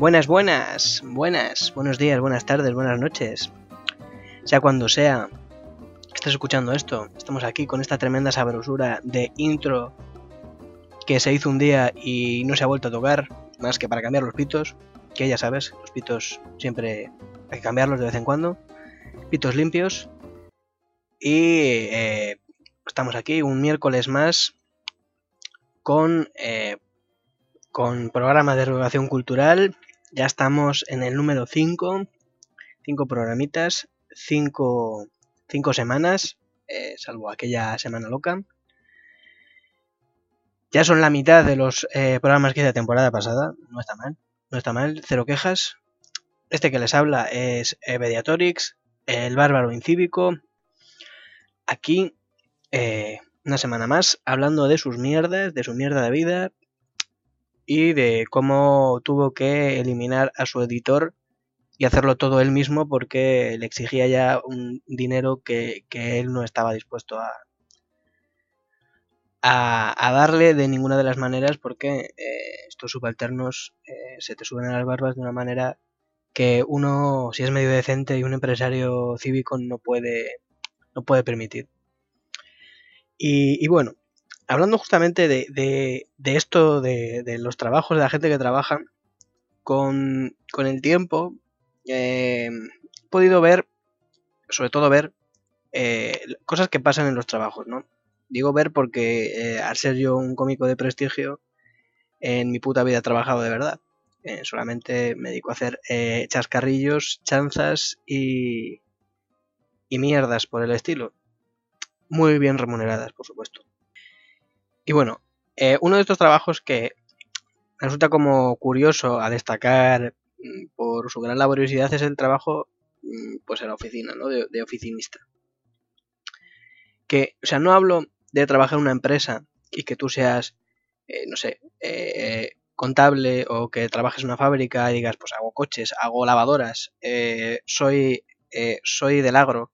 Buenas, buenas, buenas, buenos días, buenas tardes, buenas noches. Sea cuando sea que estés escuchando esto, estamos aquí con esta tremenda sabrosura de intro que se hizo un día y no se ha vuelto a tocar, más que para cambiar los pitos, que ya sabes, los pitos siempre hay que cambiarlos de vez en cuando, pitos limpios. Y eh, estamos aquí un miércoles más con, eh, con programa de educación cultural ya estamos en el número 5, 5 programitas, 5 semanas, eh, salvo aquella semana loca. Ya son la mitad de los eh, programas que hice la temporada pasada, no está mal, no está mal, cero quejas. Este que les habla es eh, Mediatorix, el bárbaro incívico. Aquí, una semana más, hablando de sus mierdas, de su mierda de vida, y de cómo tuvo que eliminar a su editor y hacerlo todo él mismo porque le exigía ya un dinero que, él no estaba dispuesto a, a, darle de ninguna de las maneras porque eh, estos subalternos eh, se te suben a las barbas de una manera que uno, si es medio decente y un empresario cívico, no puede, no puede permitir. y bueno, hablando justamente de, esto, de, los trabajos, de la gente que trabaja, con, el tiempo eh, he podido ver, sobre todo ver, eh, cosas que pasan en los trabajos, ¿no? Digo ver porque eh, al ser yo un cómico de prestigio, en mi puta vida he trabajado de verdad. solamente me dedico a hacer chascarrillos, chanzas y, y mierdas por el estilo. Muy bien remuneradas, por supuesto. Y bueno, eh, uno de estos trabajos que resulta como curioso a destacar mm, por su gran laboriosidad es el trabajo mm, pues en la oficina, ¿no? De, oficinista. Que, o sea, no hablo de trabajar en una empresa y que tú seas, eh, no sé, eh, contable o que trabajes en una fábrica y digas, pues hago coches, hago lavadoras, soy, soy del agro,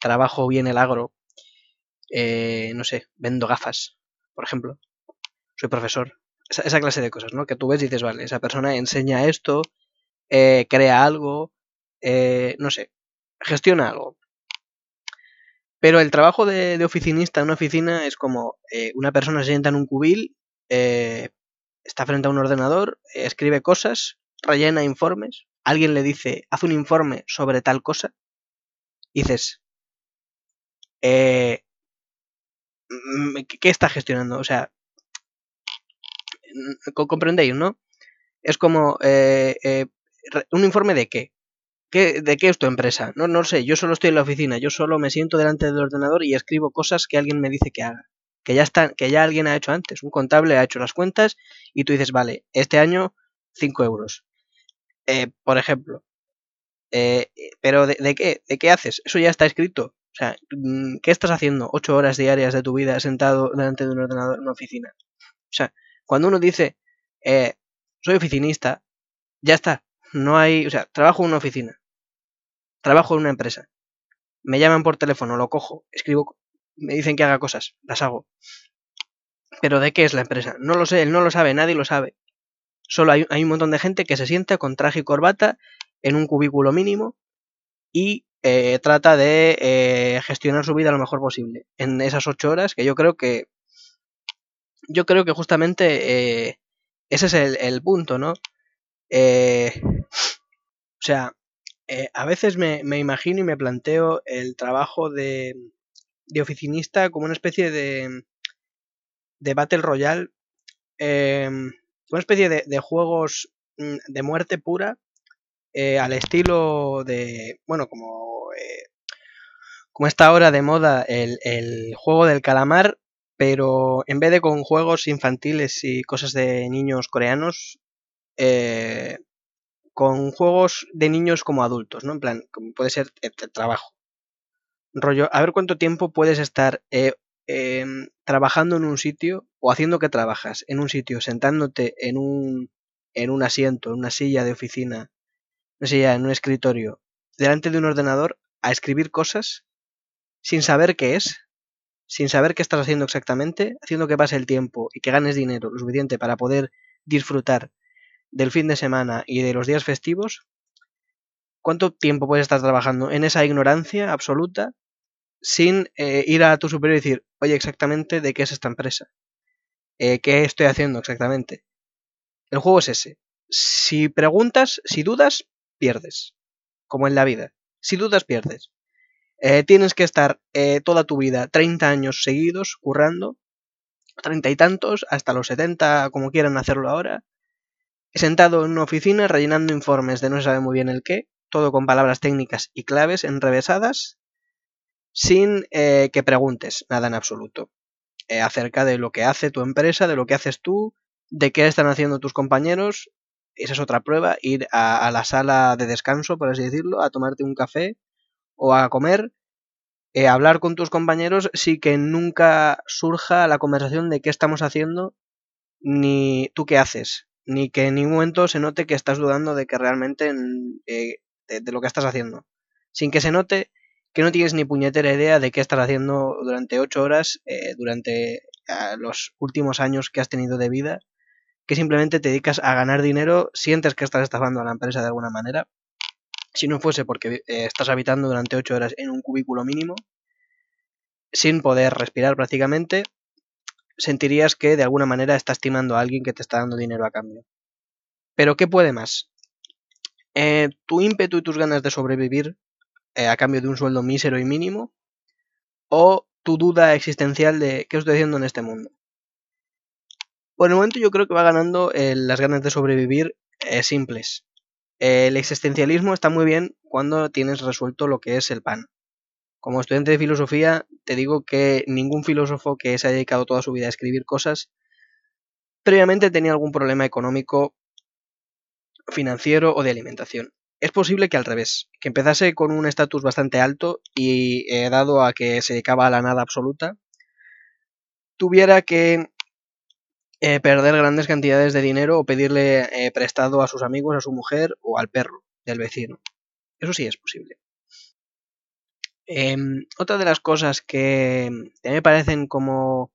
trabajo bien el agro, no sé, vendo gafas, por ejemplo. Soy profesor. Esa, clase de cosas, ¿no? Que tú ves y dices, vale, esa persona enseña esto, eh, crea algo, eh, no sé, gestiona algo. Pero el trabajo de, oficinista en una oficina es como eh, una persona se sienta en un cubil, está frente a un ordenador, escribe cosas, rellena informes, alguien le dice, haz un informe sobre tal cosa, dices, eh, ¿qué está gestionando? O sea, comprendéis, ¿no? Es como eh, eh, un informe de qué? qué. ¿De qué es tu empresa? No, no sé, yo solo estoy en la oficina, yo solo me siento delante del ordenador y escribo cosas que alguien me dice que haga. Que ya, está, que ya alguien ha hecho antes. Un contable ha hecho las cuentas y tú dices, vale, este año 5 euros. Eh, por ejemplo. pero de, qué? ¿De qué haces? Eso ya está escrito. O sea, mm, ¿qué estás haciendo ocho horas diarias de tu vida sentado delante de un ordenador en una oficina? O sea, cuando uno dice, eh, soy oficinista, ya está. No hay, o sea, trabajo en una oficina. Trabajo en una empresa. Me llaman por teléfono, lo cojo, escribo, me dicen que haga cosas, las hago. Pero ¿de qué es la empresa? No lo sé, él no lo sabe, nadie lo sabe. Solo hay, hay un montón de gente que se sienta con traje y corbata en un cubículo mínimo y eh, trata de eh, gestionar su vida lo mejor posible en esas ocho horas que yo creo que yo creo que justamente eh, ese es el, punto no o sea a veces me, imagino y me planteo el trabajo de, de oficinista como una especie de de battle royale una especie de, de juegos mm, de muerte pura eh, al estilo de, bueno, como, eh, como está ahora de moda el, juego del calamar, pero en vez de con juegos infantiles y cosas de niños coreanos, eh, con juegos de niños como adultos, ¿no? En plan, como puede ser el trabajo. Rollo, a ver cuánto tiempo puedes estar em, trabajando en un sitio o haciendo que trabajas en un sitio, sentándote en un, en un asiento, en una silla de oficina no sé, ya en un escritorio, delante de un ordenador, a escribir cosas sin saber qué es, sin saber qué estás haciendo exactamente, haciendo que pase el tiempo y que ganes dinero lo suficiente para poder disfrutar del fin de semana y de los días festivos, ¿cuánto tiempo puedes estar trabajando en esa ignorancia absoluta sin eh, ir a tu superior y decir, oye, exactamente de qué es esta empresa? Eh, ¿Qué estoy haciendo exactamente? El juego es ese. Si preguntas, si dudas, pierdes. Como en la vida. Si dudas, pierdes. Eh, tienes que estar toda tu vida, 30 años seguidos, currando, treinta y tantos, hasta los 70, como quieran hacerlo ahora, sentado en una oficina rellenando informes de no sabe muy bien el qué, todo con palabras técnicas y claves enrevesadas, sin eh, que preguntes nada en absoluto eh, acerca de lo que hace tu empresa, de lo que haces tú, de qué están haciendo tus compañeros. Esa es otra prueba, ir a, la sala de descanso, por así decirlo, a tomarte un café o a comer, eh, hablar con tus compañeros, sí que nunca surja la conversación de qué estamos haciendo, ni tú qué haces, ni que en ningún momento se note que estás dudando de que realmente de, lo que estás haciendo. Sin que se note que no tienes ni puñetera idea de qué estás haciendo durante ocho horas, eh, durante los últimos años que has tenido de vida, que simplemente te dedicas a ganar dinero, sientes que estás estafando a la empresa de alguna manera. Si no fuese porque eh, estás habitando durante ocho horas en un cubículo mínimo, sin poder respirar prácticamente, sentirías que de alguna manera estás timando a alguien que te está dando dinero a cambio. Pero ¿qué puede más? Eh, tu ímpetu y tus ganas de sobrevivir eh, a cambio de un sueldo mísero y mínimo, o tu duda existencial de qué estoy haciendo en este mundo. Por el momento yo creo que va ganando eh, las ganas de sobrevivir simples. el existencialismo está muy bien cuando tienes resuelto lo que es el pan. Como estudiante de filosofía, te digo que ningún filósofo que se haya dedicado toda su vida a escribir cosas previamente tenía algún problema económico financiero o de alimentación. Es posible que al revés, que empezase con un estatus bastante alto y eh, dado a que se dedicaba a la nada absoluta, tuviera que eh, perder grandes cantidades de dinero o pedirle eh, prestado a sus amigos, a su mujer o al perro del vecino. Eso sí es posible. Em, otra de las cosas que, me parecen como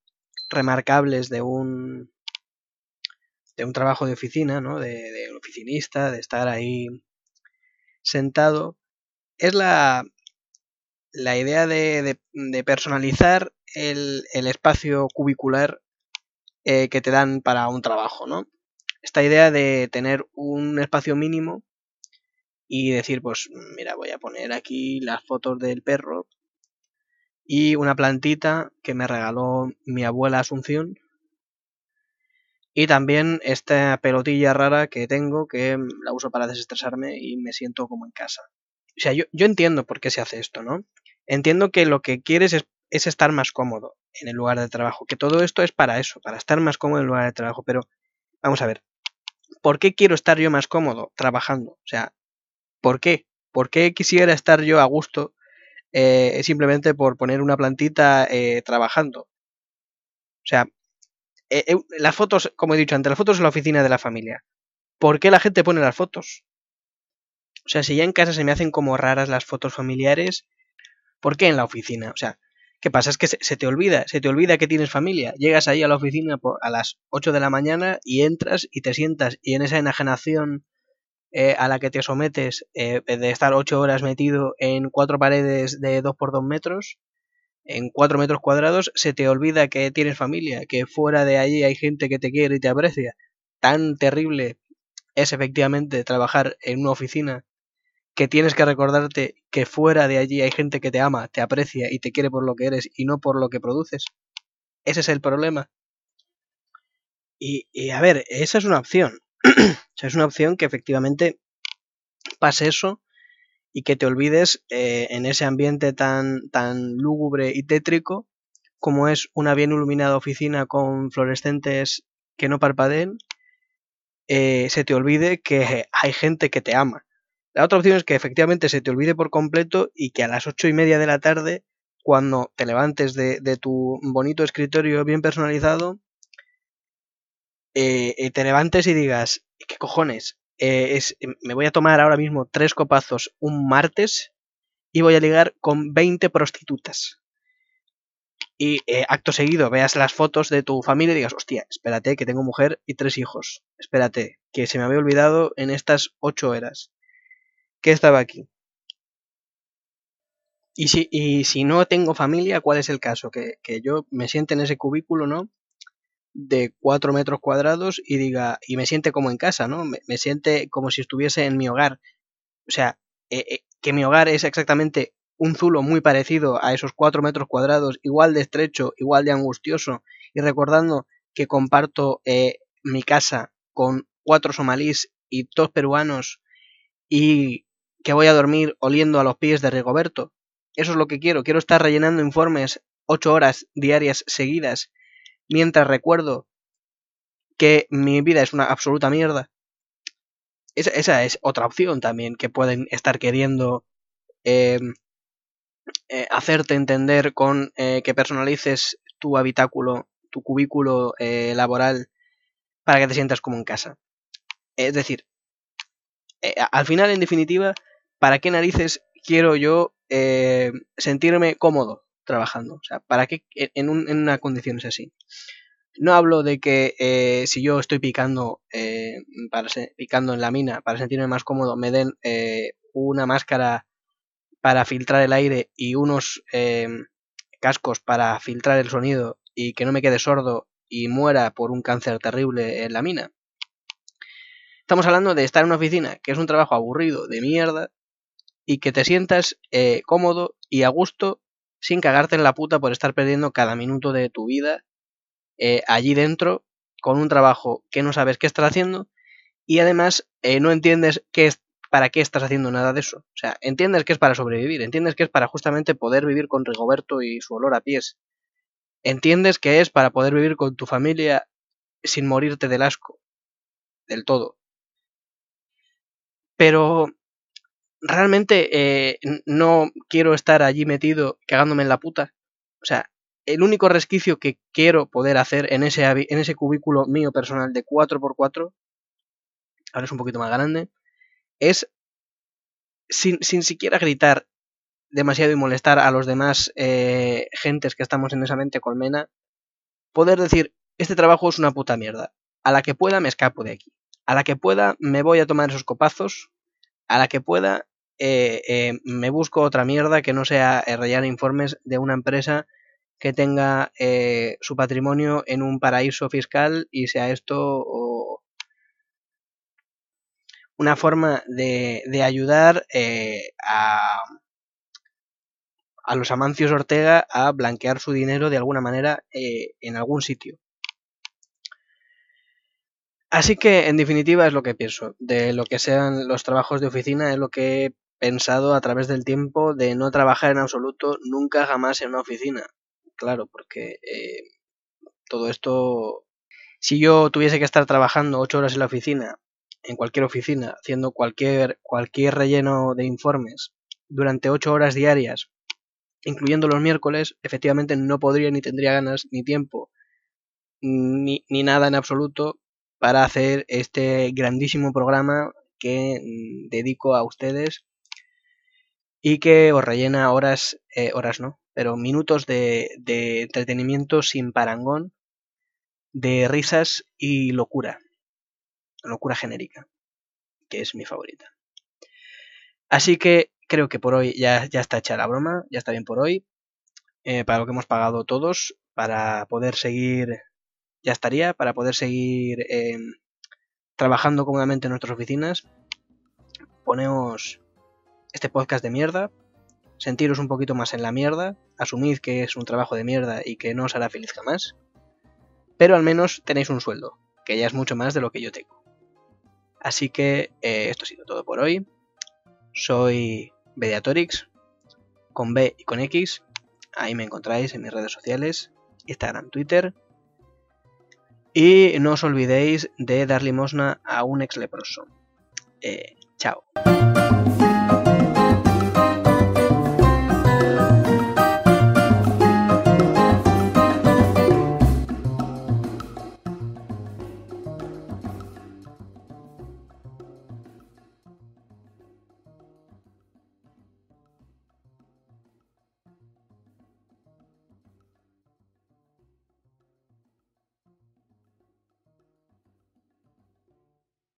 remarcables de un de un trabajo de oficina, ¿no? De, oficinista, de estar ahí sentado, es la, la idea de, personalizar el, espacio cubicular eh, que te dan para un trabajo, ¿no? Esta idea de tener un espacio mínimo y decir, pues mira, voy a poner aquí las fotos del perro y una plantita que me regaló mi abuela Asunción y también esta pelotilla rara que tengo que la uso para desestresarme y me siento como en casa. O sea, yo, entiendo por qué se hace esto, ¿no? Entiendo que lo que quieres es, es, estar más cómodo en el lugar de trabajo, que todo esto es para eso, para estar más cómodo en el lugar de trabajo, pero vamos a ver, ¿por qué quiero estar yo más cómodo trabajando? O sea, ¿por qué? ¿Por qué quisiera estar yo a gusto eh, simplemente por poner una plantita eh, trabajando? O sea, eh, las fotos, como he dicho antes, las fotos en la oficina de la familia. ¿Por qué la gente pone las fotos? O sea, si ya en casa se me hacen como raras las fotos familiares, ¿por qué en la oficina? O sea, ¿qué pasa? Es que se, te olvida, se te olvida que tienes familia. Llegas ahí a la oficina a las 8 de la mañana y entras y te sientas y en esa enajenación eh, a la que te sometes de estar 8 horas metido en cuatro paredes de 2 por 2 metros, en cuatro metros cuadrados, se te olvida que tienes familia, que fuera de allí hay gente que te quiere y te aprecia. Tan terrible es efectivamente trabajar en una oficina que tienes que recordarte que fuera de allí hay gente que te ama, te aprecia y te quiere por lo que eres y no por lo que produces. Ese es el problema. Y, y a ver, esa es una opción. o sea, es una opción que efectivamente pase eso y que te olvides eh, en ese ambiente tan, tan lúgubre y tétrico como es una bien iluminada oficina con fluorescentes que no parpadeen, eh, se te olvide que hay gente que te ama. La otra opción es que efectivamente se te olvide por completo y que a las ocho y media de la tarde, cuando te levantes de, tu bonito escritorio bien personalizado, eh, te levantes y digas, ¿qué cojones? Eh, me voy a tomar ahora mismo tres copazos un martes y voy a ligar con 20 prostitutas. y eh, acto seguido veas las fotos de tu familia y digas, hostia, espérate que tengo mujer y tres hijos, espérate, que se me había olvidado en estas ocho horas que estaba aquí. Y si, y si no tengo familia, ¿cuál es el caso? Que, que yo me siente en ese cubículo, ¿no? De cuatro metros cuadrados y diga, y me siente como en casa, ¿no? Me, siente como si estuviese en mi hogar. O sea, eh, eh, que mi hogar es exactamente un zulo muy parecido a esos cuatro metros cuadrados, igual de estrecho, igual de angustioso, y recordando que comparto eh, mi casa con cuatro somalíes y dos peruanos y que voy a dormir oliendo a los pies de Rigoberto. Eso es lo que quiero. Quiero estar rellenando informes ocho horas diarias seguidas mientras recuerdo que mi vida es una absoluta mierda. Esa, esa es otra opción también que pueden estar queriendo eh, eh, hacerte entender con eh, que personalices tu habitáculo, tu cubículo eh, laboral para que te sientas como en casa. Es decir, eh, al final, en definitiva, ¿para qué narices quiero yo eh, sentirme cómodo trabajando? O sea, ¿para qué en, un, en una condición es así? No hablo de que eh, si yo estoy picando, eh, para picando en la mina para sentirme más cómodo, me den eh, una máscara para filtrar el aire y unos cascos para filtrar el sonido y que no me quede sordo y muera por un cáncer terrible en la mina. Estamos hablando de estar en una oficina, que es un trabajo aburrido, de mierda, y que te sientas eh, cómodo y a gusto sin cagarte en la puta por estar perdiendo cada minuto de tu vida eh, allí dentro con un trabajo que no sabes qué estás haciendo y además eh, no entiendes qué es, para qué estás haciendo nada de eso. O sea, entiendes que es para sobrevivir, entiendes que es para justamente poder vivir con Rigoberto y su olor a pies. Entiendes que es para poder vivir con tu familia sin morirte del asco. Del todo. Pero realmente eh, no quiero estar allí metido cagándome en la puta. O sea, el único resquicio que quiero poder hacer en ese, en ese cubículo mío personal de 4x4, ahora es un poquito más grande, es sin, sin siquiera gritar demasiado y molestar a los demás eh, gentes que estamos en esa mente colmena, poder decir, este trabajo es una puta mierda. A la que pueda me escapo de aquí. A la que pueda me voy a tomar esos copazos. A la que pueda eh, eh, me busco otra mierda que no sea eh, rellenar informes de una empresa que tenga su patrimonio en un paraíso fiscal y sea esto o una forma de, de ayudar a, a los Amancios Ortega a blanquear su dinero de alguna manera en algún sitio. Así que, en definitiva, es lo que pienso. De lo que sean los trabajos de oficina, es lo que pensado a través del tiempo de no trabajar en absoluto nunca jamás en una oficina. Claro, porque eh, todo esto, si yo tuviese que estar trabajando ocho horas en la oficina, en cualquier oficina, haciendo cualquier, cualquier relleno de informes durante ocho horas diarias, incluyendo los miércoles, efectivamente no podría ni tendría ganas ni tiempo ni, ni nada en absoluto para hacer este grandísimo programa que mm, dedico a ustedes y que os rellena horas, eh, horas no, pero minutos de, de entretenimiento sin parangón, de risas y locura, locura genérica, que es mi favorita. Así que creo que por hoy ya, ya está hecha la broma, ya está bien por hoy, eh, para lo que hemos pagado todos, para poder seguir ya estaría para poder seguir eh, trabajando cómodamente en nuestras oficinas. Poneos este podcast de mierda, sentiros un poquito más en la mierda, asumid que es un trabajo de mierda y que no os hará feliz jamás, pero al menos tenéis un sueldo, que ya es mucho más de lo que yo tengo. Así que eh, esto ha sido todo por hoy. Soy Mediatorix, con B y con X. Ahí me encontráis en mis redes sociales, Instagram, Twitter. Y no os olvidéis de dar limosna a un ex leproso. Eh, chao.